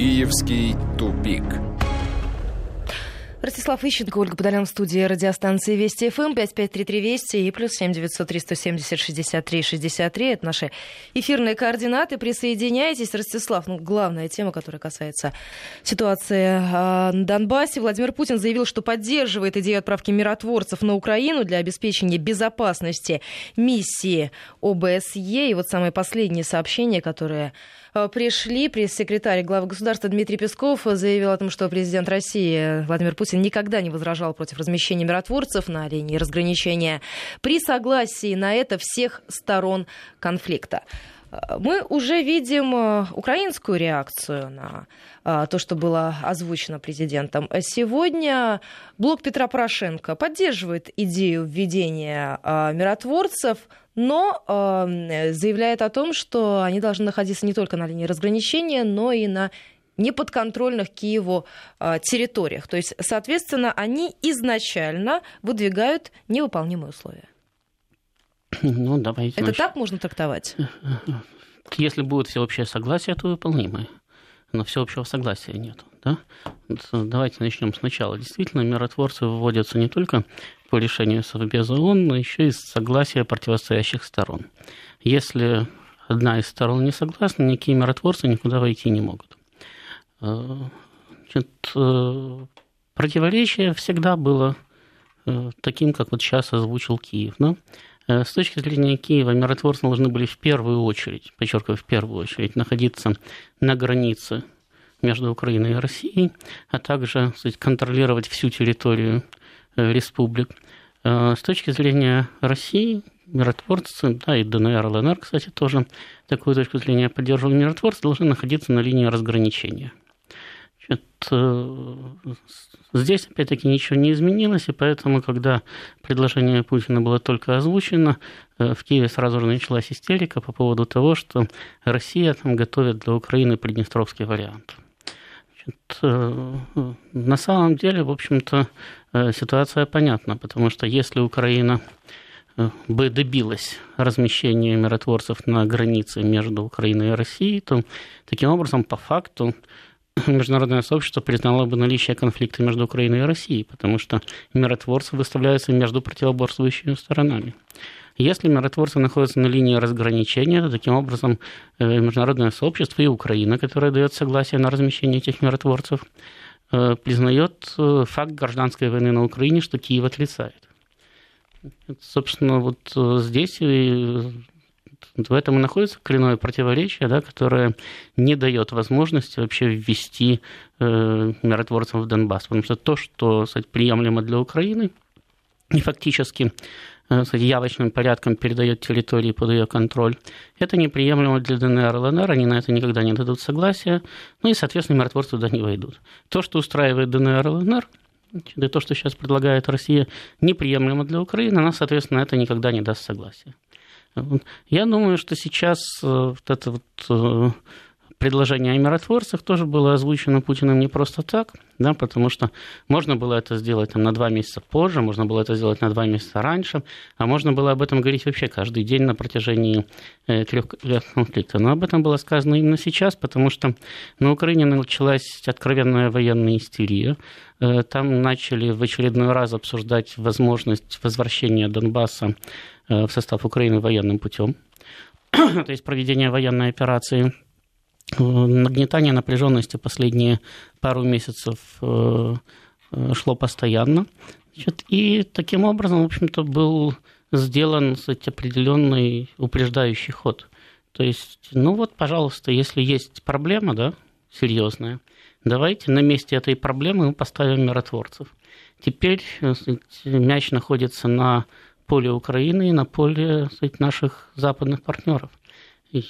Киевский тупик. Ростислав Ищенко, Ольга Подолян в студии радиостанции Вести ФМ, 5533 Вести и плюс 7903 170 63 63. Это наши эфирные координаты. Присоединяйтесь. Ростислав, ну, главная тема, которая касается ситуации э, на Донбассе. Владимир Путин заявил, что поддерживает идею отправки миротворцев на Украину для обеспечения безопасности миссии ОБСЕ. И вот самое последнее сообщение, которое пришли. Пресс-секретарь главы государства Дмитрий Песков заявил о том, что президент России Владимир Путин никогда не возражал против размещения миротворцев на линии разграничения при согласии на это всех сторон конфликта. Э, мы уже видим э, украинскую реакцию на то, что было озвучено президентом. Сегодня блок Петра Порошенко поддерживает идею введения миротворцев – но э, заявляет о том, что они должны находиться не только на линии разграничения, но и на неподконтрольных Киеву э, территориях. То есть, соответственно, они изначально выдвигают невыполнимые условия. Ну, давайте. Это значит, так можно трактовать? Если будет всеобщее согласие, то выполнимое. Но всеобщего согласия нет. Да? Давайте начнем сначала. Действительно, миротворцы выводятся не только по решению Совбеза ООН, но еще и согласия противостоящих сторон. Если одна из сторон не согласна, никакие миротворцы никуда войти не могут. Э, значит, э, противоречие всегда было э, таким, как вот сейчас озвучил Киев. Но с точки зрения Киева, миротворцы должны были в первую очередь, подчеркиваю, в первую очередь, находиться на границе между Украиной и Россией, а также сказать, контролировать всю территорию республик. Э, с точки зрения России, миротворцы, да, и ДНР, ЛНР, кстати, тоже такую точку зрения поддерживали, миротворцы должны находиться на линии разграничения. Значит, э, здесь, опять-таки, ничего не изменилось, и поэтому, когда предложение Путина было только озвучено, в Киеве сразу же началась истерика по поводу того, что Россия там готовит для Украины приднестровский вариант. Значит, на самом деле, в общем-то, Э, ситуация понятна, потому что если Украина э, бы добилась размещения миротворцев на границе между Украиной и Россией, то таким образом, по факту, международное сообщество признало бы наличие конфликта между Украиной и Россией, потому что миротворцы выставляются между противоборствующими сторонами. Если миротворцы находятся на линии разграничения, то таким образом э, международное сообщество и Украина, которая дает согласие на размещение этих миротворцев, Э, признает э, факт гражданской войны на Украине, что Киев отрицает. Это, собственно, вот э, здесь в этом и находится коренное противоречие, да, которое не дает возможности вообще ввести э, миротворцев в Донбасс. Потому что то, что кстати, приемлемо для Украины, и фактически Э, кстати, явочным порядком передает территории под ее контроль. Это неприемлемо для ДНР и ЛНР, они на это никогда не дадут согласия, ну и, соответственно, миротворцы туда не войдут. То, что устраивает ДНР и ЛНР, и то, что сейчас предлагает Россия, неприемлемо для Украины, она, соответственно, это никогда не даст согласия. Я думаю, что сейчас э, вот это вот э, предложение о миротворцах тоже было озвучено Путиным не просто так, да, потому что можно было это сделать там, на два месяца позже, можно было это сделать на два месяца раньше, а можно было об этом говорить вообще каждый день на протяжении э, трех лет конфликта. Но об этом было сказано именно сейчас, потому что на Украине началась откровенная военная истерия. Э, там начали в очередной раз обсуждать возможность возвращения Донбасса э, в состав Украины военным путем, то есть проведение военной операции – Нагнетание напряженности последние пару месяцев э, э, шло постоянно. Значит, и таким образом, в общем-то, был сделан кстати, определенный упреждающий ход. То есть, ну вот, пожалуйста, если есть проблема, да, серьезная, давайте на месте этой проблемы мы поставим миротворцев. Теперь кстати, мяч находится на поле Украины и на поле кстати, наших западных партнеров. Э,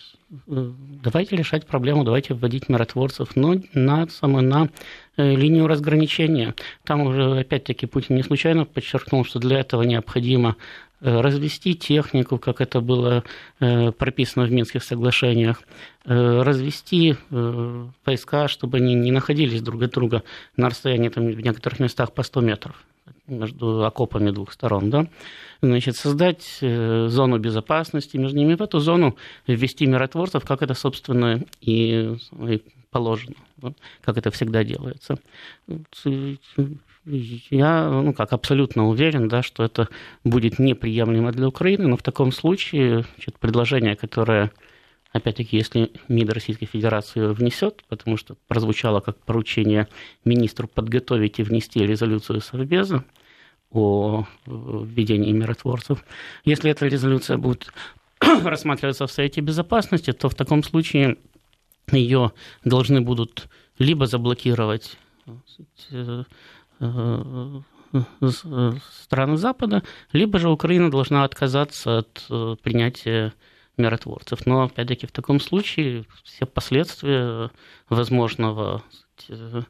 давайте решать проблему, давайте вводить миротворцев, но на, самое, на э, линию разграничения. Там уже, опять-таки, Путин не случайно подчеркнул, что для этого необходимо э, развести технику, как это было прописано в Минских соглашениях, развести войска, чтобы они не находились друг от друга на расстоянии там, в некоторых местах по 100 метров между окопами двух сторон, да, значит, создать э, зону безопасности между ними, в эту зону ввести миротворцев, как это, собственно, и, и положено, да, как это всегда делается. Я, ну как, абсолютно уверен, да, что это будет неприемлемо для Украины, но в таком случае значит, предложение, которое Опять-таки, если МИД Российской Федерации внесет, потому что прозвучало как поручение министру подготовить и внести резолюцию Совбеза о введении миротворцев, если эта резолюция будет рассматриваться в Совете Безопасности, то в таком случае ее должны будут либо заблокировать э, э, э, страны Запада, либо же Украина должна отказаться от принятия миротворцев. Но, опять-таки, в таком случае все последствия возможного э,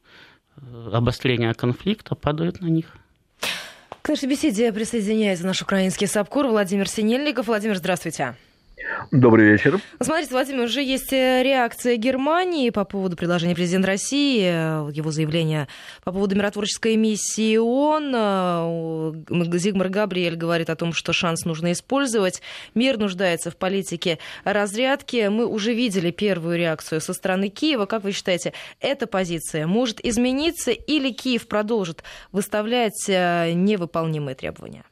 обострения конфликта падают на них. К нашей беседе присоединяется наш украинский САПКОР Владимир Синельников. Владимир, здравствуйте. Добрый вечер. Смотрите, Владимир, уже есть э, реакция Германии по поводу предложения президента России, э, его заявления по поводу миротворческой миссии ООН. Э, Зигмар Габриэль говорит о том, что шанс нужно использовать. Мир нуждается в политике разрядки. Мы уже видели первую реакцию со стороны Киева. Как вы считаете, эта позиция может измениться или Киев продолжит выставлять невыполнимые требования?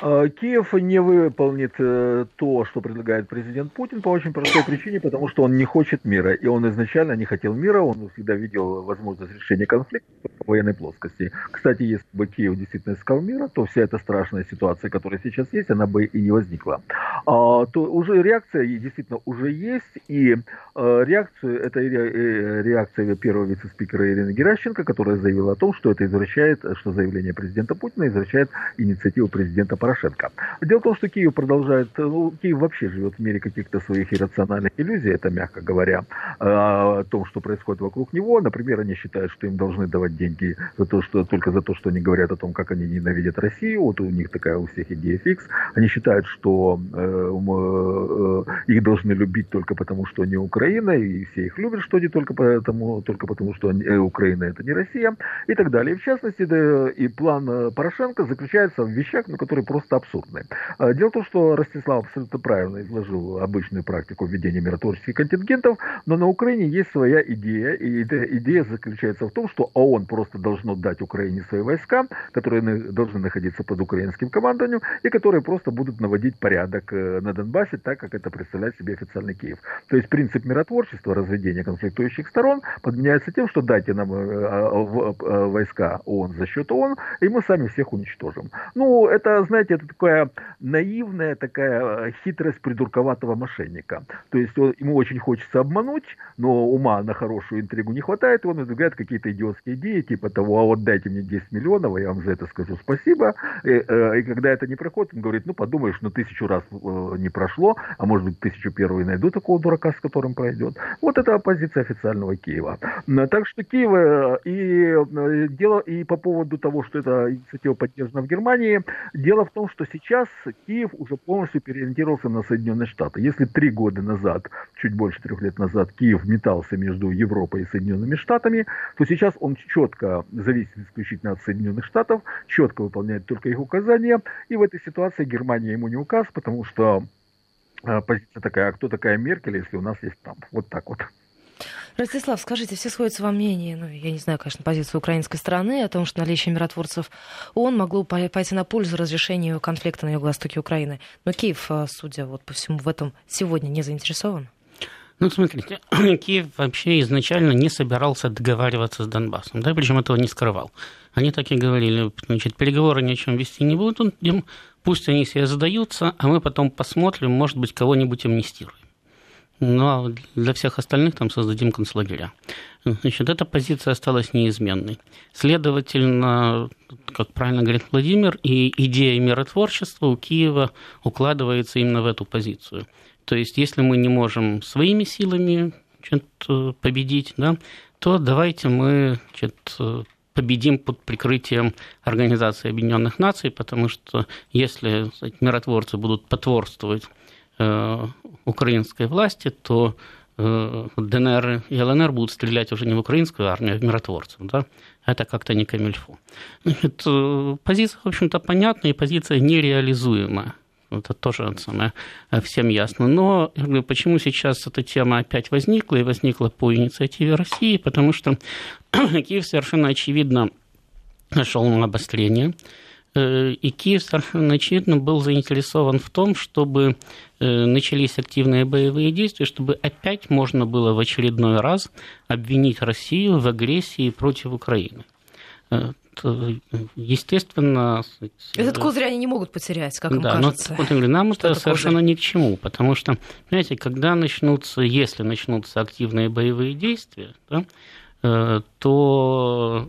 А, Киев не выполнит э, то, что предлагает президент Путин по очень простой причине, потому что он не хочет мира. И он изначально не хотел мира, он всегда видел возможность решения конфликта в военной плоскости. Кстати, если бы Киев действительно искал мира, то вся эта страшная ситуация, которая сейчас есть, она бы и не возникла. А, то уже реакция действительно уже есть, и а, реакцию, это э, реакция первого вице-спикера Ирины Геращенко, которая заявила о том, что это извращает, что заявление президента Путина извращает инициативу президента президента Порошенко. Дело в том, что Киев продолжает, ну, Киев вообще живет в мире каких-то своих иррациональных иллюзий, это мягко говоря, а, о том, что происходит вокруг него. Например, они считают, что им должны давать деньги за то, что, только за то, что они говорят о том, как они ненавидят Россию. Вот у них такая у всех идея фикс. Они считают, что э, э, их должны любить только потому, что они Украина, и все их любят, что они только потому, только потому что они, э, Украина это не Россия, и так далее. И в частности, да, и план э, Порошенко заключается в вещах, на которые которые просто абсурдны. А, дело в том, что Ростислав абсолютно правильно изложил обычную практику введения миротворческих контингентов, но на Украине есть своя идея, и эта идея заключается в том, что ООН просто должно дать Украине свои войска, которые должны находиться под украинским командованием, и которые просто будут наводить порядок э, на Донбассе, так как это представляет себе официальный Киев. То есть принцип миротворчества, разведения конфликтующих сторон подменяется тем, что дайте нам э, а, войска ООН за счет ООН, и мы сами всех уничтожим. Ну, это знаете, это такая наивная такая э, хитрость придурковатого мошенника. То есть он, ему очень хочется обмануть, но ума на хорошую интригу не хватает, и он выдвигает какие-то идиотские идеи, типа того, а вот дайте мне 10 миллионов, я вам за это скажу спасибо. И, э, и когда это не проходит, он говорит, ну подумаешь, ну тысячу раз э, не прошло, а может быть тысячу первый найду такого дурака, с которым пройдет. Вот это позиция официального Киева. Так что Киев и дело и по поводу того, что эта инициатива поддержана в Германии, дело Дело в том, что сейчас Киев уже полностью переориентировался на Соединенные Штаты. Если три года назад, чуть больше трех лет назад, Киев метался между Европой и Соединенными Штатами, то сейчас он четко зависит исключительно от Соединенных Штатов, четко выполняет только их указания. И в этой ситуации Германия ему не указ, потому что э, позиция такая, а кто такая Меркель, если у нас есть Трамп? Вот так вот. Ростислав, скажите, все сходятся во мнении, ну, я не знаю, конечно, позицию украинской стороны о том, что наличие миротворцев ООН могло пойти на пользу разрешению конфликта на юго-востоке Украины. Но Киев, а, судя вот по всему, в этом сегодня не заинтересован. Ну, смотрите, Киев вообще изначально не собирался договариваться с Донбассом, да, причем этого не скрывал. Они так и говорили, значит, переговоры ни о чем вести не будут, пусть они себе задаются, а мы потом посмотрим, может быть, кого-нибудь амнистируем. Ну, а для всех остальных там создадим концлагеря. Значит, эта позиция осталась неизменной. Следовательно, как правильно говорит Владимир, и идея миротворчества у Киева укладывается именно в эту позицию. То есть, если мы не можем своими силами значит, победить, да, то давайте мы значит, победим под прикрытием Организации Объединенных Наций, потому что если кстати, миротворцы будут потворствовать украинской власти, то э, ДНР и ЛНР будут стрелять уже не в украинскую армию, а в миротворцев. Да? Это как-то не камильфо. Значит, э, позиция, в общем-то, понятна, и позиция нереализуемая. Это тоже самое, всем ясно. Но почему сейчас эта тема опять возникла и возникла по инициативе России? Потому что Киев совершенно очевидно шел на обострение. Э, и Киев совершенно очевидно был заинтересован в том, чтобы э, начались активные боевые действия, чтобы опять можно было в очередной раз обвинить Россию в агрессии против Украины. Э, естественно... Этот козырь они не могут потерять, как им да, кажется. Но, вот, нам это, это совершенно козырь? ни к чему, потому что, понимаете, когда начнутся, если начнутся активные боевые действия, да, то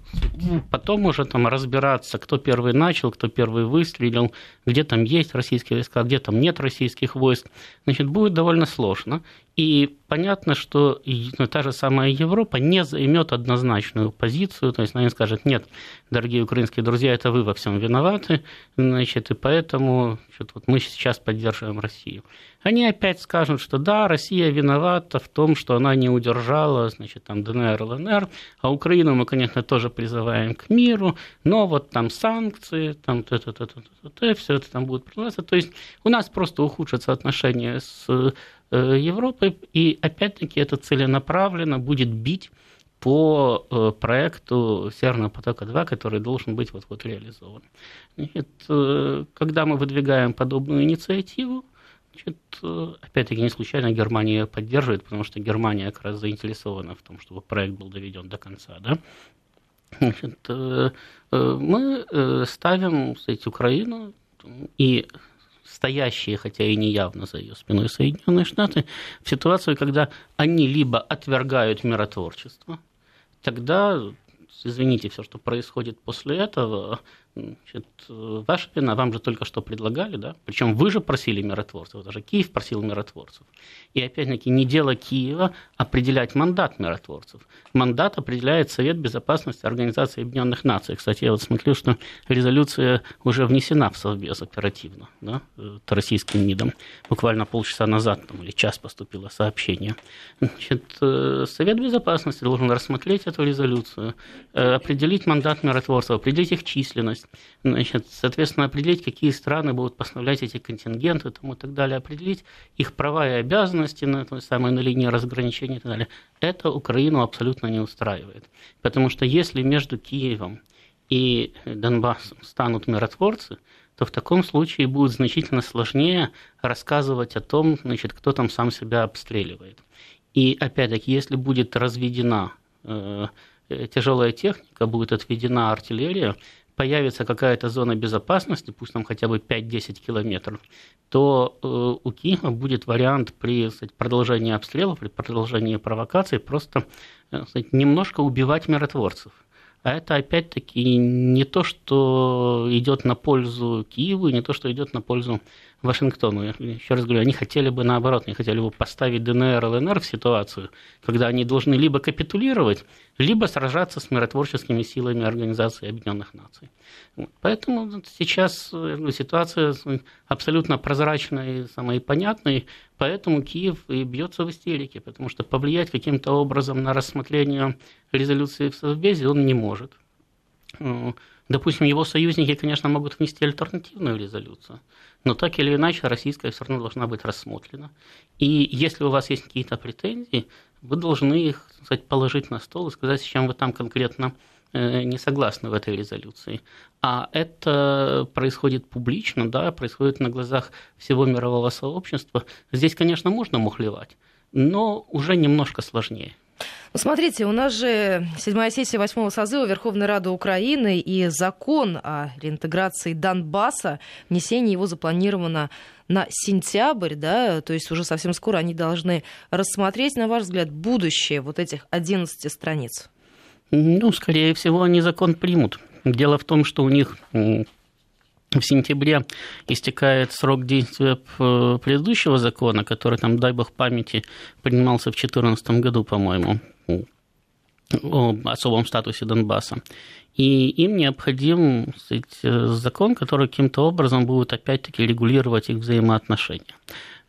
потом уже там разбираться, кто первый начал, кто первый выстрелил, где там есть российские войска, где там нет российских войск, значит, будет довольно сложно. И понятно, что ну, та же самая Европа не займет однозначную позицию, то есть она не скажет, нет, дорогие украинские друзья, это вы во всем виноваты, значит, и поэтому значит, вот мы сейчас поддерживаем Россию. Они опять скажут, что да, Россия виновата в том, что она не удержала, значит, там ДНР, ЛНР, а Украину мы, конечно, тоже призываем к миру, но вот там санкции, там т -т -т -т -т -т, все это там будет продолжаться. То есть у нас просто ухудшатся отношения с Европы, и опять-таки это целенаправленно будет бить по э, проекту Северного потока-2, который должен быть вот-вот реализован. Значит, э, когда мы выдвигаем подобную инициативу, значит, опять-таки не случайно Германия ее поддерживает, потому что Германия как раз заинтересована в том, чтобы проект был доведен до конца. Да? Значит, мы ставим кстати, Украину и стоящие, хотя и не явно за ее спиной Соединенные Штаты, в ситуацию, когда они либо отвергают миротворчество, тогда, извините, все, что происходит после этого, Значит, ваша вина, вам же только что предлагали, да? Причем вы же просили миротворцев, даже Киев просил миротворцев. И опять-таки не дело Киева определять мандат миротворцев. Мандат определяет Совет Безопасности Организации Объединенных Наций. Кстати, я вот смотрю, что резолюция уже внесена в Совбез оперативно, да, российским МИДом. Буквально полчаса назад там, или час поступило сообщение. Значит, э, Совет Безопасности должен рассмотреть эту резолюцию, э, определить мандат миротворцев, определить их численность, значит, соответственно, определить, какие страны будут поставлять эти контингенты там, и так далее, определить их права и обязанности на той самой на линии разграничения и так далее. Это Украину абсолютно не устраивает. Потому что если между Киевом и Донбассом станут миротворцы, то в таком случае будет значительно сложнее рассказывать о том, значит, кто там сам себя обстреливает. И опять-таки, если будет разведена э, тяжелая техника, будет отведена артиллерия, появится какая-то зона безопасности, пусть там хотя бы 5-10 километров, то э, у Киева будет вариант при кстати, продолжении обстрелов, при продолжении провокаций просто э, кстати, немножко убивать миротворцев. А это опять-таки не то, что идет на пользу Киеву, не то, что идет на пользу Вашингтону. Я еще раз говорю, они хотели бы наоборот, они хотели бы поставить ДНР, ЛНР в ситуацию, когда они должны либо капитулировать, либо сражаться с миротворческими силами Организации Объединенных Наций. Поэтому сейчас э, ситуация абсолютно прозрачная и самая понятная, поэтому Киев и бьется в истерике, потому что повлиять каким-то образом на рассмотрение резолюции в Совбезе он не может. Э, допустим, его союзники, конечно, могут внести альтернативную резолюцию, но так или иначе российская все равно должна быть рассмотрена. И если у вас есть какие-то претензии, вы должны их сказать, положить на стол и сказать, с чем вы там конкретно э, не согласны в этой резолюции. А это происходит публично, да, происходит на глазах всего мирового сообщества. Здесь, конечно, можно мухлевать, но уже немножко сложнее. Ну, смотрите, у нас же седьмая сессия восьмого созыва Верховной Рады Украины и закон о реинтеграции Донбасса, внесение его запланировано на сентябрь, да, то есть уже совсем скоро они должны рассмотреть, на ваш взгляд, будущее вот этих 11 страниц? Ну, скорее всего, они закон примут. Дело в том, что у них в сентябре истекает срок действия предыдущего закона, который там, дай бог памяти, принимался в 2014 году, по-моему, о особом статусе Донбасса. И им необходим сказать, закон, который каким-то образом будет опять-таки регулировать их взаимоотношения.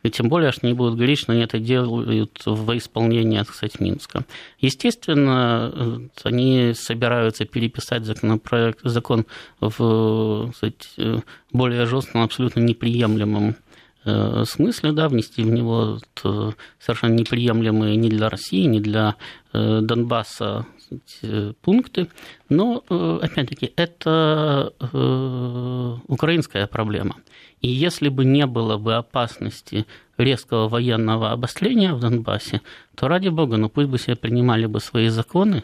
И тем более, что они будут говорить, что они это делают в исполнении, так сказать, Минска. Естественно, они собираются переписать законопроект, закон в кстати, более жестком, абсолютно неприемлемом э, смысле, да, внести в него э, совершенно неприемлемые ни для России, ни для э, Донбасса 15 э, пункты. Но, э, опять-таки, это э, украинская проблема. И если бы не было бы опасности резкого военного обострения в Донбассе, то, ради бога, ну пусть бы себе принимали бы свои законы,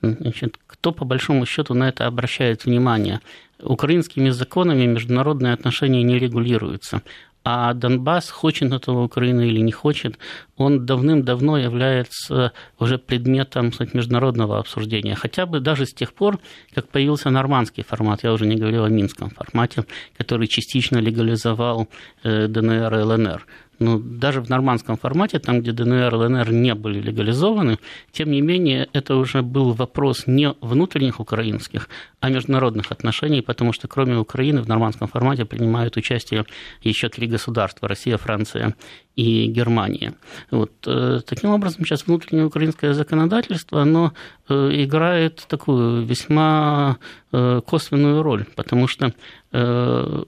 Значит, кто по большому счету на это обращает внимание? Украинскими законами международные отношения не регулируются. А Донбасс, хочет этого Украина или не хочет, он давным-давно является уже предметом кстати, международного обсуждения. Хотя бы даже с тех пор, как появился нормандский формат, я уже не говорил о минском формате, который частично легализовал э, ДНР и ЛНР ну, даже в нормандском формате, там, где ДНР и ЛНР не были легализованы, тем не менее, это уже был вопрос не внутренних украинских, а международных отношений, потому что кроме Украины в нормандском формате принимают участие еще три государства – Россия, Франция и Германия. Вот. Э, таким образом, сейчас внутреннее украинское законодательство, оно играет такую весьма э, косвенную роль, потому что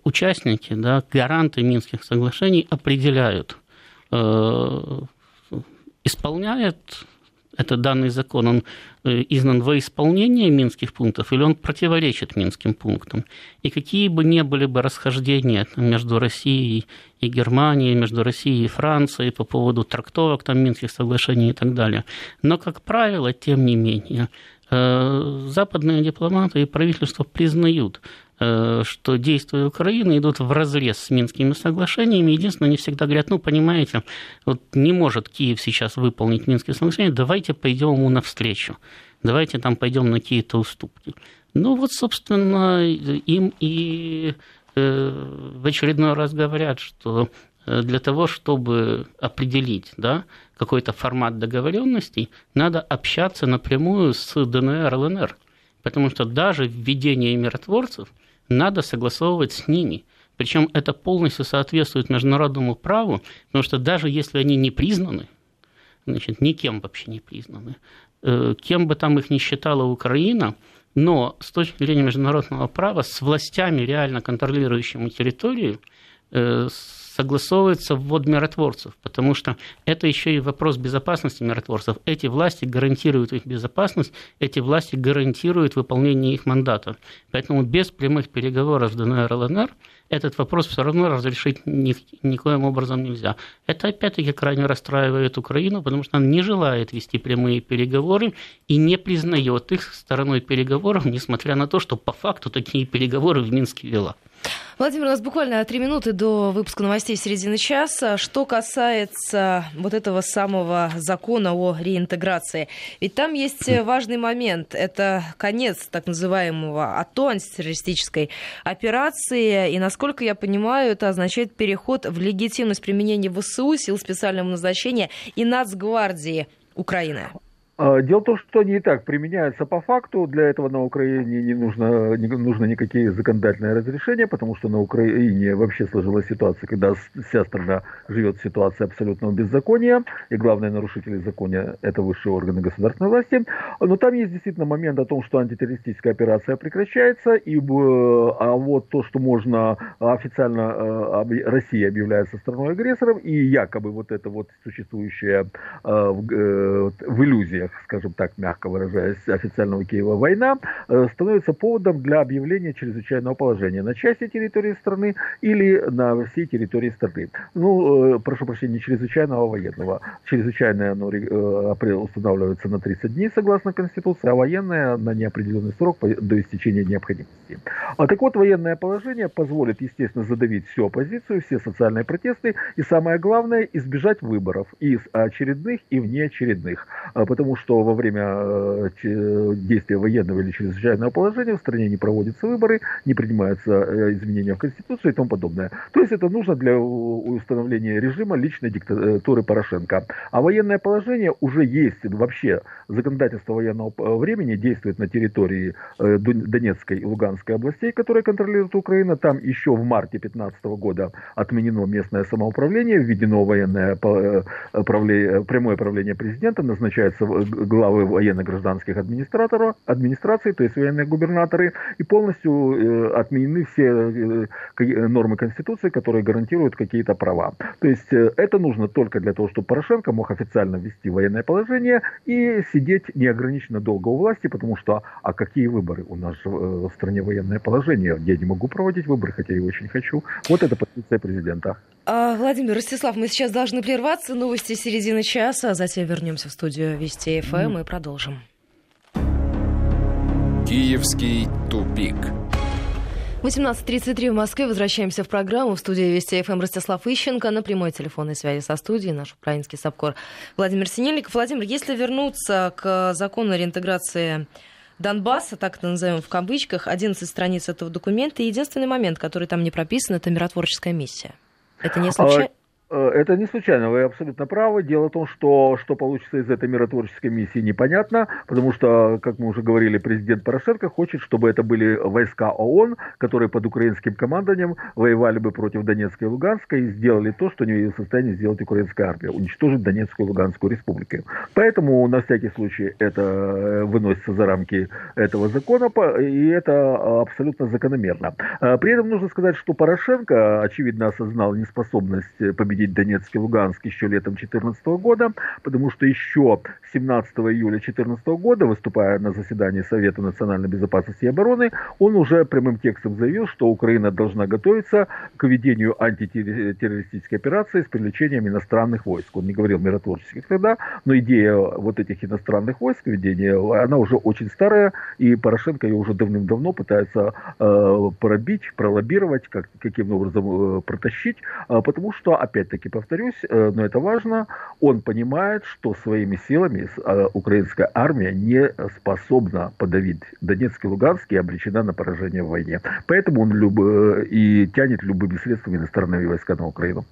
участники, да, гаранты Минских соглашений определяют, исполняет это данный закон, он э, издан во исполнение минских пунктов или он противоречит минским пунктам. И какие бы ни были бы расхождения между Россией и Германией, между Россией и Францией по поводу трактовок там Минских соглашений и так далее. Но, как правило, тем не менее, э, западные дипломаты и правительство признают что действия Украины идут в разрез с Минскими соглашениями. Единственное, они всегда говорят, ну, понимаете, вот не может Киев сейчас выполнить Минские соглашения, давайте пойдем ему навстречу, давайте там пойдем на какие-то уступки. Ну, вот, собственно, им и э, в очередной раз говорят, что э, для того, чтобы определить да, какой-то формат договоренностей, надо общаться напрямую с ДНР, ЛНР. Потому что даже введение миротворцев – надо согласовывать с ними. Причем это полностью соответствует международному праву, потому что даже если они не признаны, значит, никем вообще не признаны, э, кем бы там их ни считала Украина, но с точки зрения международного права с властями, реально контролирующими территорию, э, согласовывается ввод миротворцев, потому что это еще и вопрос безопасности миротворцев. Эти власти гарантируют их безопасность, эти власти гарантируют выполнение их мандата. Поэтому без прямых переговоров с ДНР и ЛНР этот вопрос все равно разрешить ни, никоим образом нельзя. Это опять-таки крайне расстраивает Украину, потому что она не желает вести прямые переговоры и не признает их стороной переговоров, несмотря на то, что по факту такие переговоры в Минске вела. Владимир, у нас буквально три минуты до выпуска новостей середины часа. Что касается вот этого самого закона о реинтеграции, ведь там есть важный момент. Это конец так называемого АТО, антитеррористической операции. И, насколько я понимаю, это означает переход в легитимность применения ВСУ, сил специального назначения и Нацгвардии Украины. А, дело в том, что они и так применяются по факту. Для этого на Украине не нужно, не нужно никакие законодательные разрешения, потому что на Украине вообще сложилась ситуация, когда вся страна живет в ситуации абсолютного беззакония, и главные нарушители закона – это высшие органы государственной власти. Но там есть действительно момент о том, что антитеррористическая операция прекращается, и, а вот то, что можно официально э, Россия объявляется страной-агрессором, и якобы вот это вот существующее э, э, в иллюзиях скажем так, мягко выражаясь, официального Киева война, э, становится поводом для объявления чрезвычайного положения на части территории страны или на всей территории страны. Ну, э, прошу прощения, чрезвычайного, а военного. Чрезвычайное оно э, устанавливается на 30 дней, согласно Конституции, а военное на неопределенный срок до истечения необходимости. А так вот, военное положение позволит, естественно, задавить всю оппозицию, все социальные протесты и, самое главное, избежать выборов и очередных, и внеочередных. Потому что во время э, действия военного или чрезвычайного положения в стране не проводятся выборы, не принимаются э, изменения в Конституции и тому подобное. То есть это нужно для установления режима личной диктатуры Порошенко. А военное положение уже есть вообще. Законодательство военного времени действует на территории Донецкой и Луганской областей, которые контролирует Украина. Там еще в марте 2015 года отменено местное самоуправление, введено военное прямое правление президента, назначаются главы военно-гражданских администраторов, администраций, то есть военные губернаторы, и полностью э, отменены все э, нормы Конституции, которые гарантируют какие-то права. То есть э, это нужно только для того, чтобы Порошенко мог официально ввести военное положение и сидеть неограниченно долго у власти, потому что, а какие выборы? У нас в стране военное положение, я не могу проводить выборы, хотя и очень хочу. Вот это позиция президента. А, Владимир Ростислав, мы сейчас должны прерваться. Новости середины часа, а затем вернемся в студию Вести ФМ mm. и продолжим. Киевский тупик. 18.33 в Москве. Возвращаемся в программу. В студии Вести ФМ Ростислав Ищенко. На прямой телефонной связи со студией наш украинский САПКОР Владимир Синельников. Владимир, если вернуться к закону о реинтеграции Донбасса, так это назовем в кавычках, 11 страниц этого документа, и единственный момент, который там не прописан, это миротворческая миссия. Это не случайно? Э, это не случайно, вы абсолютно правы. Дело в том, что что получится из этой миротворческой миссии непонятно, потому что, как мы уже говорили, президент Порошенко хочет, чтобы это были войска ООН, которые под украинским командованием воевали бы против Донецка и Луганска и сделали то, что не в состоянии сделать украинская армия, уничтожить Донецкую и Луганскую республики. Поэтому на всякий случай это э, выносится за рамки этого закона, и это абсолютно закономерно. Э, при этом нужно сказать, что Порошенко, очевидно, осознал неспособность победить победить Донецк и Луганск еще летом 2014 года, потому что еще 17 июля 2014 года, выступая на заседании Совета национальной безопасности и обороны, он уже прямым текстом заявил, что Украина должна готовиться к ведению антитеррористической операции с привлечением иностранных войск. Он не говорил миротворческих тогда, но идея вот этих иностранных войск, ведения, она уже очень старая, и Порошенко ее уже давным-давно пытается э, пробить, пролоббировать, как, каким образом э, протащить, э, потому что, опять опять-таки повторюсь, э, но это важно, он понимает, что своими силами э, украинская армия не способна подавить Донецк и Луганск и обречена на поражение в войне. Поэтому он люб... Э, и тянет любыми средствами иностранные войска на Украину.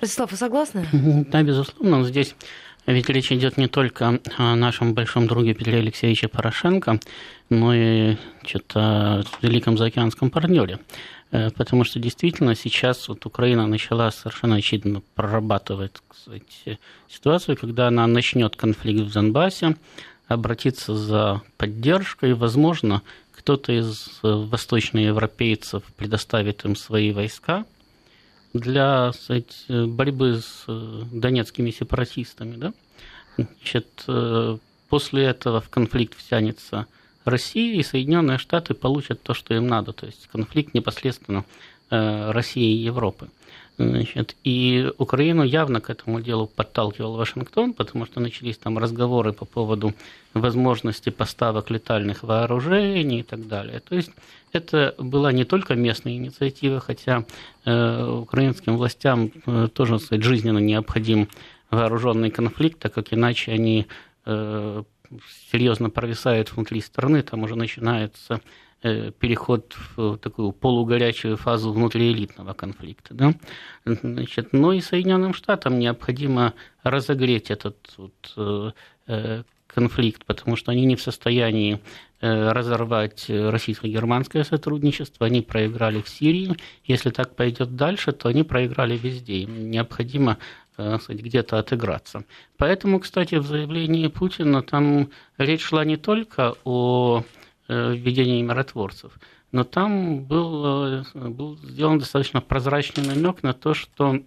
Ростислав, вы согласны? Да, безусловно. Здесь ведь речь идет не только о нашем большом друге Петре Алексеевиче Порошенко, но и что-то великом заокеанском партнере. Э, потому что действительно сейчас вот Украина начала совершенно очевидно прорабатывать кстати, ситуацию, когда она начнет конфликт в Донбассе, обратиться за поддержкой, возможно, кто-то из э, восточноевропейцев предоставит им свои войска для кстати, борьбы с э, донецкими сепаратистами. Да? Значит, после этого в конфликт втянется Россия и Соединенные Штаты получат то, что им надо, то есть конфликт непосредственно э, России и Европы. Значит, и Украину явно к этому делу подталкивал Вашингтон, потому что начались там разговоры по поводу возможности поставок летальных вооружений и так далее. То есть это была не только местная инициатива, хотя э, украинским властям э, тоже сказать, жизненно необходим вооруженный конфликт, так как иначе они э, серьезно провисает внутри страны, там уже начинается э, переход в такую полугорячую фазу внутриэлитного конфликта. Да? Значит, но и Соединенным Штатам необходимо разогреть этот вот, э, э, конфликт, потому что они не в состоянии разорвать российско-германское сотрудничество, они проиграли в Сирии. Если так пойдет дальше, то они проиграли везде. Им необходимо где-то отыграться. Поэтому, кстати, в заявлении Путина там речь шла не только о э, введении миротворцев, но там был, э, был сделан достаточно прозрачный намек на то, что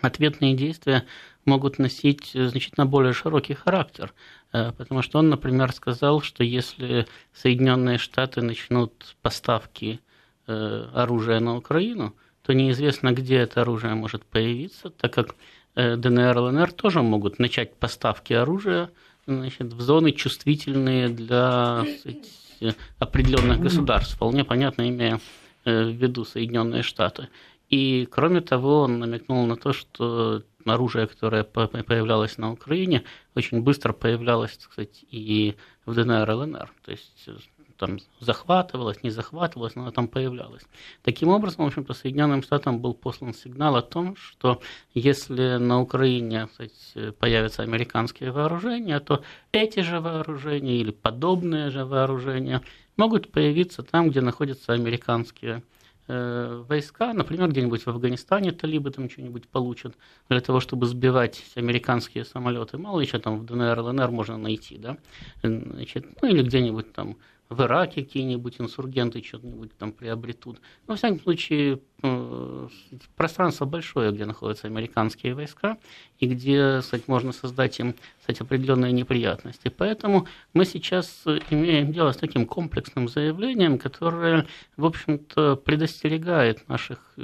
ответные действия могут носить значительно более широкий характер. Потому что он, например, сказал, что если Соединенные Штаты начнут поставки оружия на Украину, то неизвестно, где это оружие может появиться, так как Э, ДНР, ЛНР тоже могут начать поставки оружия значит, в зоны чувствительные для сказать, определенных государств, вполне понятно, имея э, в виду Соединенные Штаты. И, кроме того, он намекнул на то, что оружие, которое появлялось на Украине, очень быстро появлялось, кстати, и в ДНР, ЛНР. То есть там захватывалось, не захватывалось, но она там появлялась. Таким образом, в общем-то, Соединенным Штатам был послан сигнал о том, что если на Украине кстати, появятся американские вооружения, то эти же вооружения или подобные же вооружения могут появиться там, где находятся американские Э, войска, например, где-нибудь в Афганистане талибы там что-нибудь получат для того, чтобы сбивать американские самолеты. Мало еще там в ДНР, ЛНР можно найти, да, Значит, ну или где-нибудь там в Ираке какие-нибудь инсургенты что-нибудь там приобретут. Но, во всяком случае, э, пространство большое, где находятся американские войска, и где, кстати, можно создать им, кстати, определенные неприятности. Поэтому мы сейчас имеем дело с таким комплексным заявлением, которое, в общем-то, предостерегает наших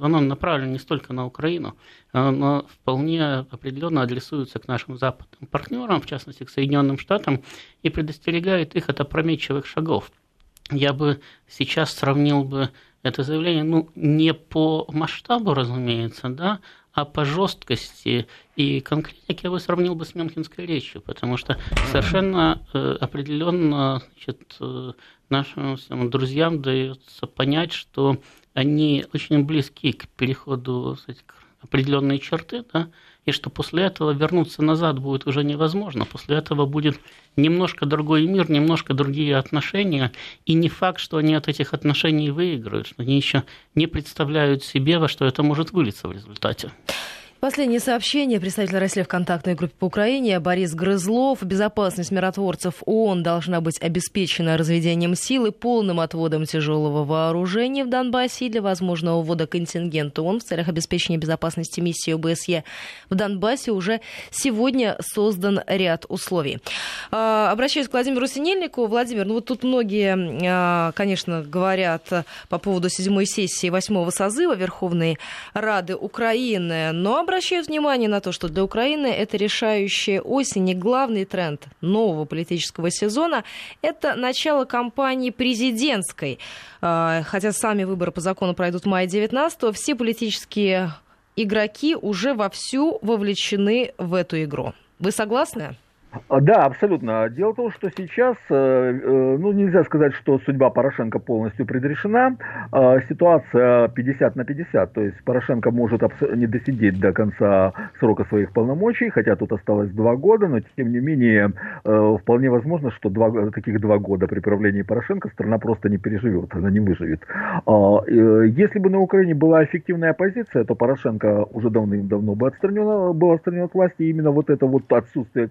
оно направлено не столько на Украину, но вполне определенно адресуется к нашим западным партнерам, в частности к Соединенным Штатам, и предостерегает их от опрометчивых шагов. Я бы сейчас сравнил бы это заявление, ну, не по масштабу, разумеется, да, а по жесткости и конкретике я бы сравнил бы с Мюнхенской речью, потому что совершенно э, определенно значит, э, нашим всем друзьям дается понять, что они очень близки к переходу кстати, к определенные черты, да, и что после этого вернуться назад будет уже невозможно. После этого будет немножко другой мир, немножко другие отношения, и не факт, что они от этих отношений выиграют, что они еще не представляют себе, во что это может вылиться в результате. Последнее сообщение. Представитель России в контактной группе по Украине Борис Грызлов. Безопасность миротворцев ООН должна быть обеспечена разведением сил и полным отводом тяжелого вооружения в Донбассе и для возможного ввода контингента ООН в целях обеспечения безопасности миссии ОБСЕ в Донбассе уже сегодня создан ряд условий. А, обращаюсь к Владимиру Синельнику. Владимир, ну вот тут многие, а, конечно, говорят по поводу седьмой сессии восьмого созыва Верховной Рады Украины, но обращают внимание на то, что для Украины это решающая осень и главный тренд нового политического сезона – это начало кампании президентской. А, хотя сами выборы по закону пройдут в мае 19 все политические игроки уже вовсю вовлечены в эту игру. Вы согласны? А, да, абсолютно. Дело в том, что сейчас, э, э, ну, нельзя сказать, что судьба Порошенко полностью предрешена. А, ситуация 50 на 50, то есть Порошенко может не досидеть до конца срока своих полномочий, хотя тут осталось два года, но тем не менее вполне возможно, что два, таких два года при правлении Порошенко страна просто не переживет, она не выживет. А, если бы на Украине была эффективная оппозиция, то Порошенко уже давным-давно бы отстранен, был отстранен от власти, и именно вот это вот отсутствие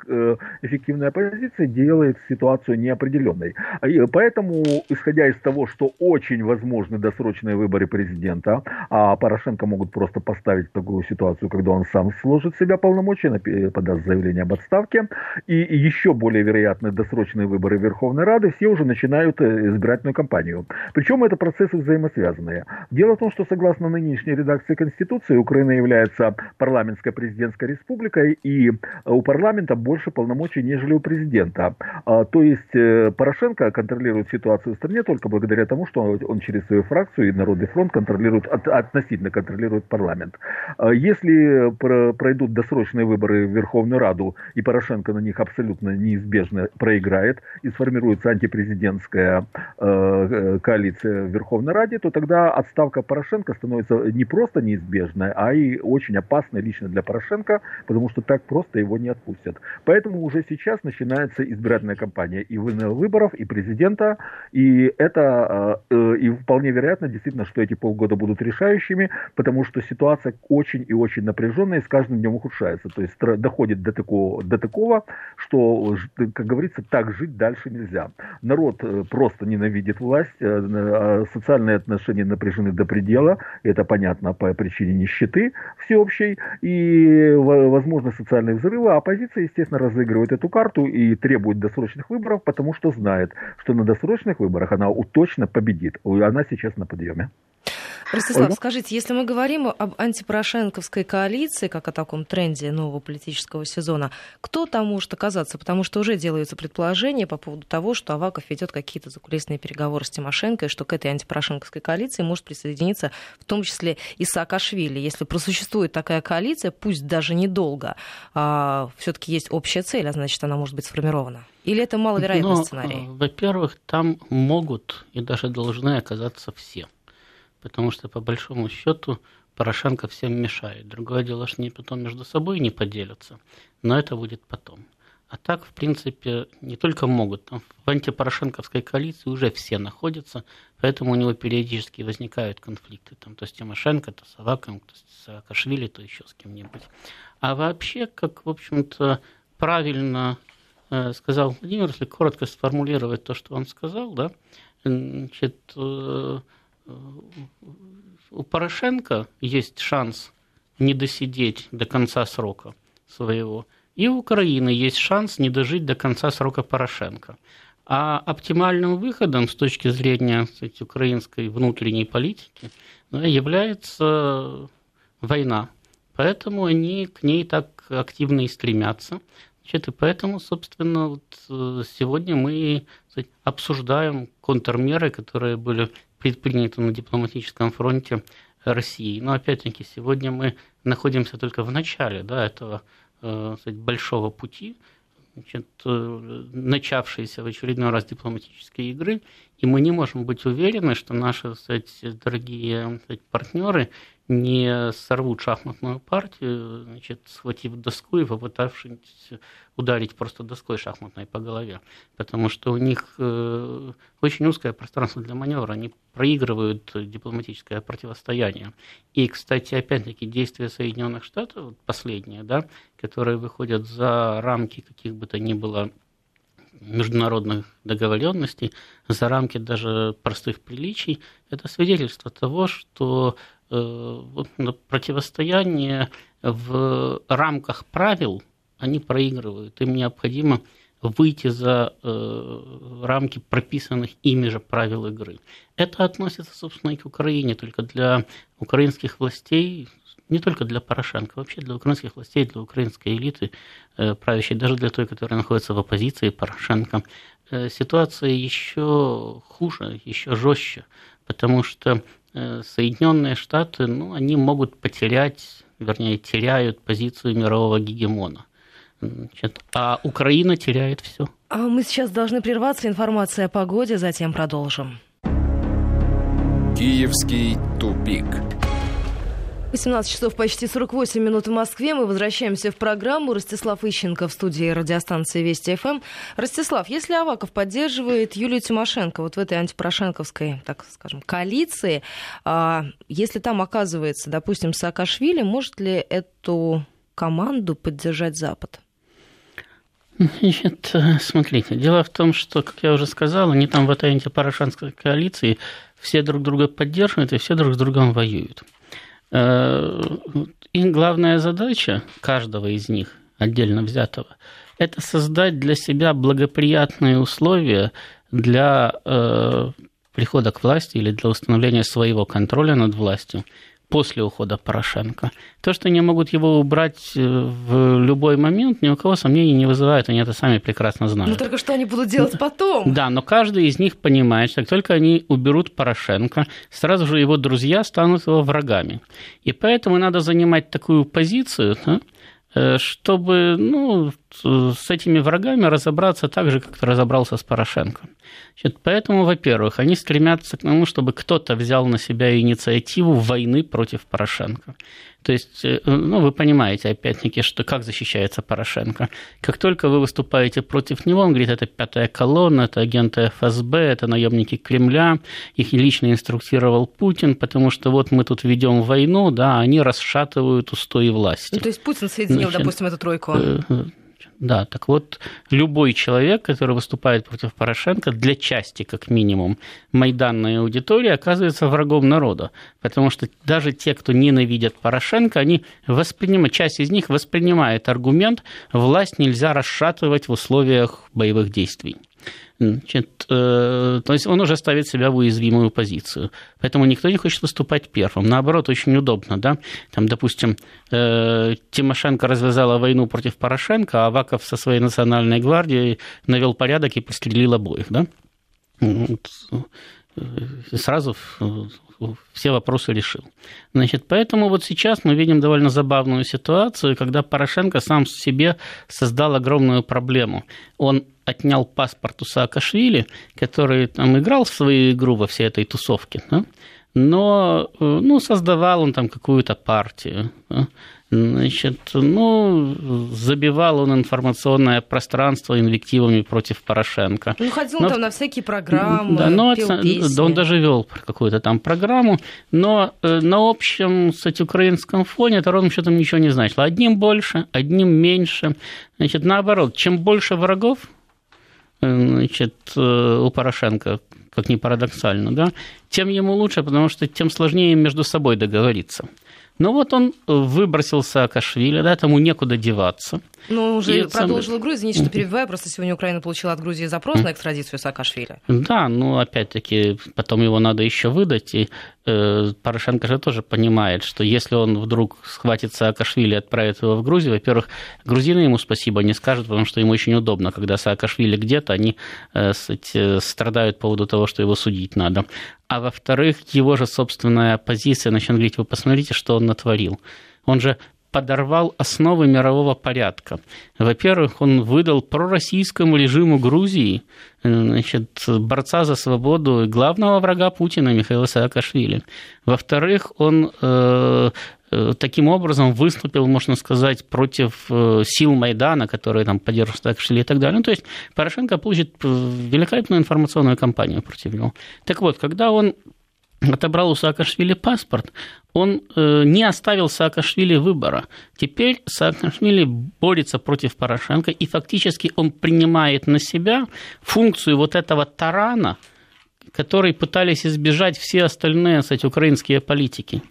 эффективная оппозиция делает ситуацию неопределенной. И поэтому, исходя из того, что очень возможны досрочные выборы президента, а Порошенко могут просто поставить такую ситуацию, когда он сам сложит себя полномочия, подаст заявление об отставке, и еще более вероятны досрочные выборы Верховной Рады, все уже начинают э, избирательную кампанию. Причем это процессы взаимосвязанные. Дело в том, что согласно нынешней редакции Конституции, Украина является парламентской президентской республикой, и у парламента больше полномочий нежели у президента. А, то есть э, Порошенко контролирует ситуацию в стране только благодаря тому, что он через свою фракцию и Народный фронт контролирует, относительно контролирует парламент. А, если пройдут досрочные выборы в Верховную Раду, и Порошенко на них абсолютно неизбежно проиграет, и сформируется антипрезидентская э, э, коалиция в Верховной Раде, то тогда отставка Порошенко становится не просто неизбежной, а и очень опасной лично для Порошенко, потому что так просто его не отпустят. Поэтому уже сейчас начинается избирательная кампания и выборов, и президента, и это э, э, и вполне вероятно действительно, что эти полгода будут решающими, потому что ситуация очень и очень напряженная и с каждым днем ухудшается. То есть доходит до такого, до такого, что, как говорится, так жить дальше нельзя. Народ э, просто ненавидит власть, а социальные отношения напряжены до предела, это понятно по причине нищеты всеобщей, и возможно социальные взрывы, а оппозиция, естественно, разыгрывает эту карту и требует досрочных выборов, потому что знает, что на досрочных выборах она точно победит. Она сейчас на подъеме. Ростислав, Ольга? скажите, если мы говорим об антипорошенковской коалиции, как о таком тренде нового политического сезона, кто там может оказаться? Потому что уже делаются предположения по поводу того, что Аваков ведет какие-то закулисные переговоры с Тимошенко, и что к этой антипорошенковской коалиции может присоединиться в том числе и Саакашвили. Если просуществует такая коалиция, пусть даже недолго, а, все-таки есть общая цель, а значит, она может быть сформирована. Или это маловероятный Но, сценарий? Во-первых, там могут и даже должны оказаться все. Потому что, по большому счету, Порошенко всем мешает. Другое дело, что они потом между собой не поделятся, но это будет потом. А так, в принципе, не только могут. Там в антипорошенковской коалиции уже все находятся, поэтому у него периодически возникают конфликты. Там, то с Тимошенко, то с Аваком, то с Саакашвили, то еще с кем-нибудь. А вообще, как, в общем-то, правильно Э, сказал Владимир, если коротко сформулировать то, что он сказал, да, значит, э, у Порошенко есть шанс не досидеть до конца срока своего, и у Украины есть шанс не дожить до конца срока Порошенко. А оптимальным выходом с точки зрения кстати, украинской внутренней политики является война. Поэтому они к ней так активно и стремятся. Значит, и поэтому, собственно, вот э, сегодня мы сказать, обсуждаем контрмеры, которые были предприняты на дипломатическом фронте России. Но опять-таки сегодня мы находимся только в начале да, этого э, сказать, большого пути, значит, э, начавшейся в очередной раз дипломатические игры, и мы не можем быть уверены, что наши сказать, дорогие сказать, партнеры не сорвут шахматную партию, значит, схватив доску и попытавшись ударить просто доской шахматной по голове. Потому что у них э, очень узкое пространство для маневра, они проигрывают дипломатическое противостояние. И, кстати, опять-таки, действия Соединенных Штатов, последние, да, которые выходят за рамки каких бы то ни было международных договоренностей, за рамки даже простых приличий, это свидетельство того, что противостояние в рамках правил они проигрывают. Им необходимо выйти за э, рамки прописанных ими же правил игры. Это относится, собственно, и к Украине, только для украинских властей, не только для Порошенко, вообще для украинских властей, для украинской элиты, э, правящей, даже для той, которая находится в оппозиции Порошенко, э, ситуация еще хуже, еще жестче, потому что Э, Соединенные Штаты, ну, они могут потерять, вернее, теряют позицию мирового гегемона. Значит, а Украина теряет все. А мы сейчас должны прерваться. Информация о погоде, затем продолжим. Киевский тупик. 18 часов почти 48 минут в Москве. Мы возвращаемся в программу. Ростислав Ищенко в студии радиостанции Вести ФМ. Ростислав, если Аваков поддерживает Юлию Тимошенко вот в этой антипорошенковской, так скажем, коалиции, а, если там оказывается, допустим, Саакашвили, может ли эту команду поддержать Запад? Значит, смотрите, дело в том, что, как я уже сказал, они там в этой антипорошенской коалиции все друг друга поддерживают и все друг с другом воюют. Э, и главная задача каждого из них, отдельно взятого, это создать для себя благоприятные условия для э, прихода к власти или для установления своего контроля над властью после ухода Порошенко. То, что они могут его убрать э, в любой момент, ни у кого сомнений не вызывает, они это сами прекрасно знают. Ну только что они будут делать потом? Да, но каждый из них понимает, что как только они уберут Порошенко, сразу же его друзья станут его врагами. И поэтому надо занимать такую позицию, да, Э, чтобы ну, с этими врагами разобраться так же, как ты разобрался с Порошенко. Значит, поэтому, во-первых, они стремятся к тому, чтобы кто-то взял на себя инициативу войны против Порошенко. То есть, э, ну, вы понимаете, опять-таки, что как защищается Порошенко. Как только вы выступаете против него, он говорит, это пятая колонна, это агенты ФСБ, это наемники Кремля, их лично инструктировал Путин, потому что вот мы тут ведем войну, да, они расшатывают устои власти. Ну, то есть Путин соединил, Значит, допустим, эту тройку. Да, так вот, любой человек, который выступает против Порошенко, для части, как минимум, майданной аудитории, оказывается врагом народа. Потому что даже те, кто ненавидят Порошенко, они воспринимают, часть из них воспринимает аргумент, власть нельзя расшатывать в условиях боевых действий. Значит, э, то есть он уже ставит себя в уязвимую позицию. Поэтому никто не хочет выступать первым. Наоборот, очень удобно. Да? Там, допустим, э, Тимошенко развязала войну против Порошенко, а Аваков со своей национальной гвардией навел порядок и пострелил обоих. Да? сразу все вопросы решил. Значит, поэтому вот сейчас мы видим довольно забавную ситуацию, когда Порошенко сам себе создал огромную проблему. Он отнял паспорт у Саакашвили, который там играл в свою игру во всей этой тусовке, да? но э, ну, создавал он там какую-то партию. Да? Значит, ну, забивал он информационное пространство инвективами против Порошенко. Ну, ходил но, там на всякие программы, да, но, пел песни. Да, он даже вел какую-то там программу, но э, на общем, кстати, украинском фоне это ровным счетом ничего не значило. Одним больше, одним меньше. Значит, наоборот, чем больше врагов, э, значит, э, у Порошенко, как ни парадоксально, да, тем ему лучше, потому что тем сложнее между собой договориться. Ну вот он выбросил Саакашвили, да, тому некуда деваться. Ну, уже и продолжил игру, извините, что перебиваю, просто сегодня Украина получила от Грузии запрос на экстрадицию Саакашвили. Да, ну, опять-таки, потом его надо еще выдать, и э, Порошенко же тоже понимает, что если он вдруг схватит Саакашвили и отправит его в Грузию, во-первых, грузины ему спасибо не скажут, потому что ему очень удобно, когда Саакашвили где-то, они э, страдают по поводу того, что его судить надо а во-вторых, его же собственная позиция начнет говорить, вы посмотрите, что он натворил. Он же подорвал основы мирового порядка. Во-первых, он выдал пророссийскому режиму Грузии значит, борца за свободу главного врага Путина Михаила Саакашвили. Во-вторых, он э, Э, таким образом выступил, можно сказать, против э, сил Майдана, которые там поддерживают Саакашвили и так далее. Ну, то есть Порошенко получит э, великолепную информационную кампанию против него. Так вот, когда он отобрал у Саакашвили паспорт, он не оставил Саакашвили выбора. Теперь Саакашвили борется против Порошенко, и фактически он принимает на себя функцию вот этого тарана, который пытались избежать все остальные, кстати, украинские политики.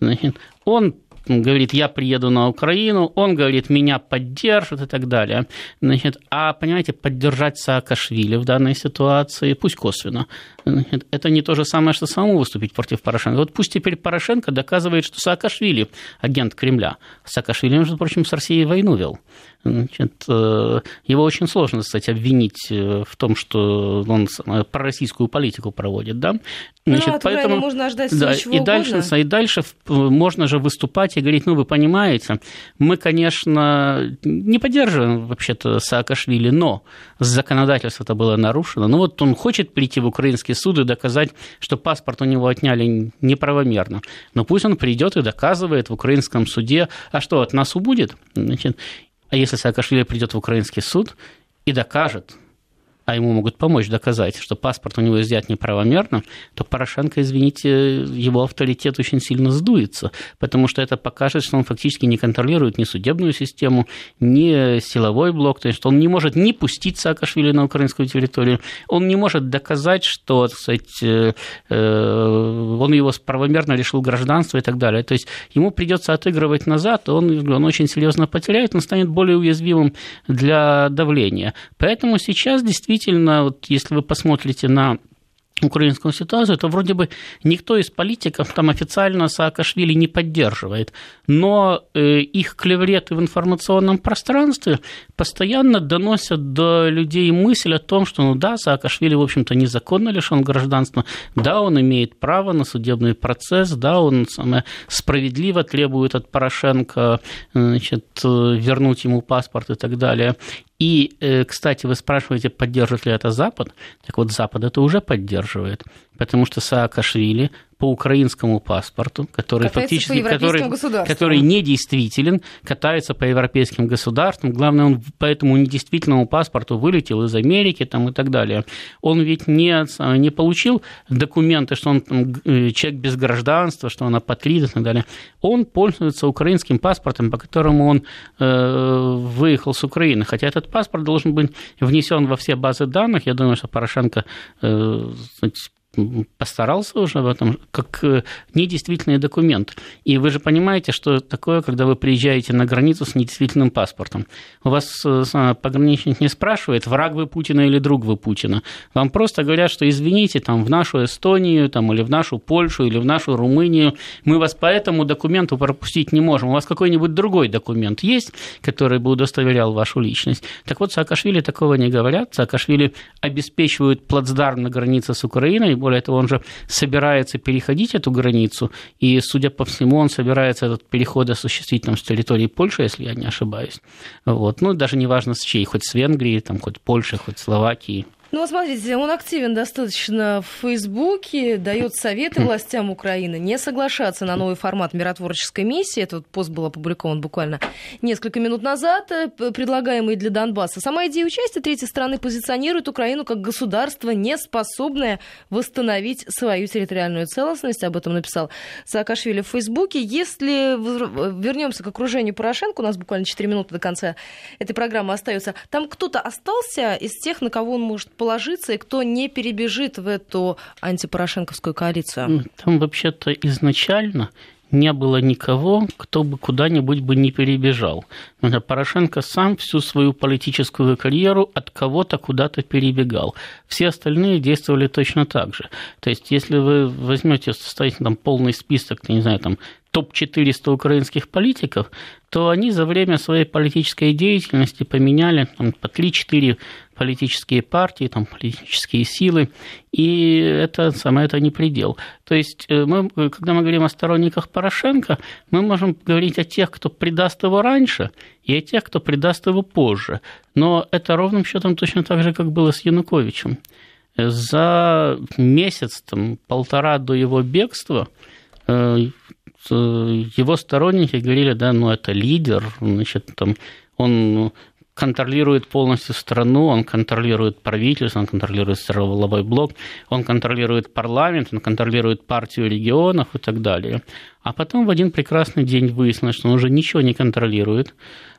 Значит, он говорит, я приеду на Украину, он говорит, меня поддержат и так далее. Значит, а, понимаете, поддержать Саакашвили в данной ситуации, пусть косвенно, это не то же самое, что самому выступить против Порошенко. Вот пусть теперь Порошенко доказывает, что Саакашвили агент Кремля. Саакашвили, между прочим, с Россией войну вел. Значит, э, его очень сложно, кстати, обвинить э, в том, что он пророссийскую политику проводит. Да? Ну, Значит, ну, от поэтому можно ждать да, и дальше, и дальше можно же выступать и говорить, ну, вы понимаете, мы, конечно, не поддерживаем вообще-то Саакашвили, но законодательство это было нарушено. Ну, вот он хочет прийти в украинский суд и доказать, что паспорт у него отняли неправомерно. Но пусть он придет и доказывает в украинском суде, а что, от нас убудет? Значит, а если Саакашвили придет в украинский суд и докажет, а ему могут помочь доказать, что паспорт у него изъят неправомерно, то Порошенко, извините, его авторитет очень сильно сдуется, потому что это покажет, что он фактически не контролирует ни судебную систему, ни силовой блок, то есть что он не может ни пустить Саакашвили на украинскую территорию, он не может доказать, что кстати, э, э, он его правомерно лишил гражданства и так далее. То есть ему придется отыгрывать назад, он, он очень серьезно потеряет, он станет более уязвимым для давления. Поэтому сейчас действительно действительно, вот если вы посмотрите на украинскую ситуацию, то вроде бы никто из политиков там официально Саакашвили не поддерживает, но э, их клевреты в информационном пространстве постоянно доносят до людей мысль о том, что ну да, Саакашвили, в общем-то, незаконно лишен гражданства, да, он имеет право на судебный процесс, да, он самое, справедливо требует от Порошенко значит, вернуть ему паспорт и так далее. И, э, кстати, вы спрашиваете, поддержит ли это Запад? Так вот, Запад это уже поддерживает, потому что Саакашвили по украинскому паспорту, который катается фактически который, который недействителен, катается по европейским государствам. Главное, он по этому недействительному паспорту вылетел из Америки там, и так далее. Он ведь не, не получил документы, что он там, э, человек без гражданства, что он апатрид и так далее. Он пользуется украинским паспортом, по которому он э, выехал с Украины. Хотя этот паспорт должен быть внесен во все базы данных. Я думаю, что Порошенко э, постарался уже в этом, как э, недействительный документ. И вы же понимаете, что такое, когда вы приезжаете на границу с недействительным паспортом. У вас э, пограничник не спрашивает, враг вы Путина или друг вы Путина. Вам просто говорят, что извините, там, в нашу Эстонию, там, или в нашу Польшу, или в нашу Румынию, мы вас по этому документу пропустить не можем. У вас какой-нибудь другой документ есть, который бы удостоверял вашу личность. Так вот, Саакашвили такого не говорят. Саакашвили обеспечивают плацдарм на границе с Украиной, более того, он же собирается переходить эту границу, и, судя по всему, он собирается этот переход осуществить там, с территории Польши, если я не ошибаюсь. Вот. Ну, даже не важно с чьей, хоть с Венгрии, там, хоть Польши, хоть Словакии. Ну, смотрите, он активен достаточно в Фейсбуке, дает советы властям Украины не соглашаться на новый формат миротворческой миссии. Этот пост был опубликован буквально несколько минут назад, э, предлагаемый для Донбасса. Сама идея участия третьей страны позиционирует Украину как государство, не способное восстановить свою территориальную целостность. Об этом написал Саакашвили в Фейсбуке. Если вернемся к окружению Порошенко, у нас буквально 4 минуты до конца этой программы остается, там кто-то остался из тех, на кого он может положиться, и кто не перебежит в эту антипорошенковскую коалицию? Там вообще-то изначально не было никого, кто бы куда-нибудь бы не перебежал. Порошенко сам всю свою политическую карьеру от кого-то куда-то перебегал. Все остальные действовали точно так же. То есть, если вы возьмете, составите там полный список, не знаю, там топ-400 украинских политиков, то они за время своей политической деятельности поменяли там, по 3-4 политические партии, там, политические силы, и это, самое это не предел. То есть, э, мы, когда мы говорим о сторонниках Порошенко, мы можем говорить о тех, кто предаст его раньше, и о тех, кто предаст его позже. Но это ровным счетом точно так же, как было с Януковичем. За месяц, там, полтора до его бегства э, его сторонники говорили, да, ну это лидер, значит, там, он контролирует полностью страну, он контролирует правительство, он контролирует силовой блок, он контролирует парламент, он контролирует партию регионов и так далее. А потом в один прекрасный день выяснилось, что он уже ничего не контролирует,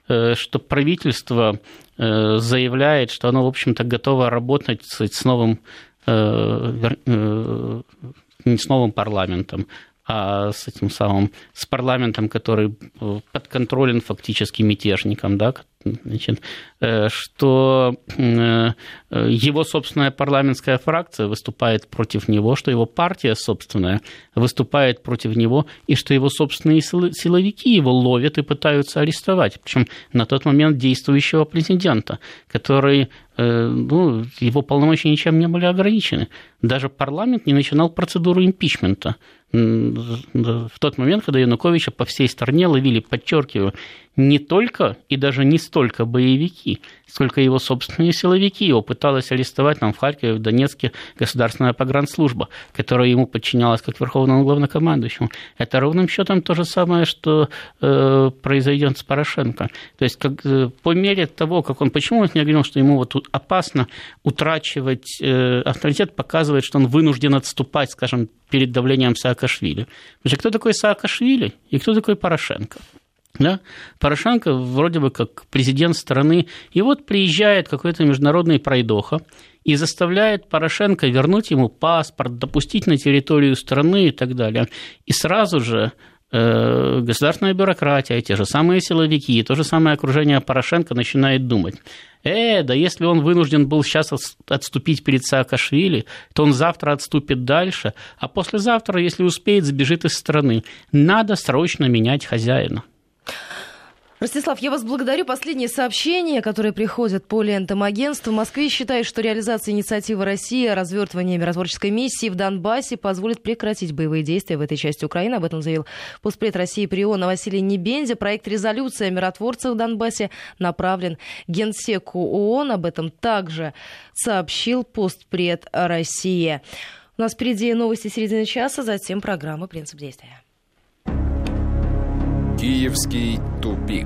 э, что правительство э, заявляет, что оно, в общем-то, готово работать с новым э, не с новым парламентом, а с этим самым, с парламентом, который подконтролен фактически мятежником, да, значит, э, что э, его собственная парламентская фракция выступает против него, что его партия собственная выступает против него, и что его собственные силовики его ловят и пытаются арестовать. Причем на тот момент действующего президента, который э, ну, его полномочия ничем не были ограничены. Даже парламент не начинал процедуру импичмента в тот момент, когда Януковича по всей стране ловили, подчеркиваю, не только и даже не столько боевики, сколько его собственные силовики. Его пыталась арестовать там в Харькове, в Донецке государственная погранслужба, которая ему подчинялась как верховному главнокомандующему. Это ровным счетом то же самое, что э, произойдет с Порошенко. То есть как, э, по мере того, как он... Почему он не говорил, что ему вот опасно утрачивать э, авторитет, показывает, что он вынужден отступать, скажем, перед давлением Саакашвили. Потому что кто такой Саакашвили и кто такой Порошенко? Да? Порошенко вроде бы как президент страны, и вот приезжает какой-то международный пройдоха и заставляет Порошенко вернуть ему паспорт, допустить на территорию страны и так далее. И сразу же э, государственная бюрократия, те же самые силовики, то же самое окружение Порошенко начинает думать. Э, да если он вынужден был сейчас отступить перед Саакашвили, то он завтра отступит дальше, а послезавтра, если успеет, сбежит из страны. Надо срочно менять хозяина. Ростислав, я вас благодарю. Последние сообщения, которые приходят по лентам агентства. В Москве считают, что реализация инициативы России о развертывании миротворческой миссии в Донбассе позволит прекратить боевые действия в этой части Украины. Об этом заявил постпред России при Василий Небензи. Проект резолюции о миротворцах в Донбассе направлен Генсеку ООН. Об этом также сообщил постпред России. У нас впереди новости середины часа, затем программа «Принцип действия». Киевский тупик.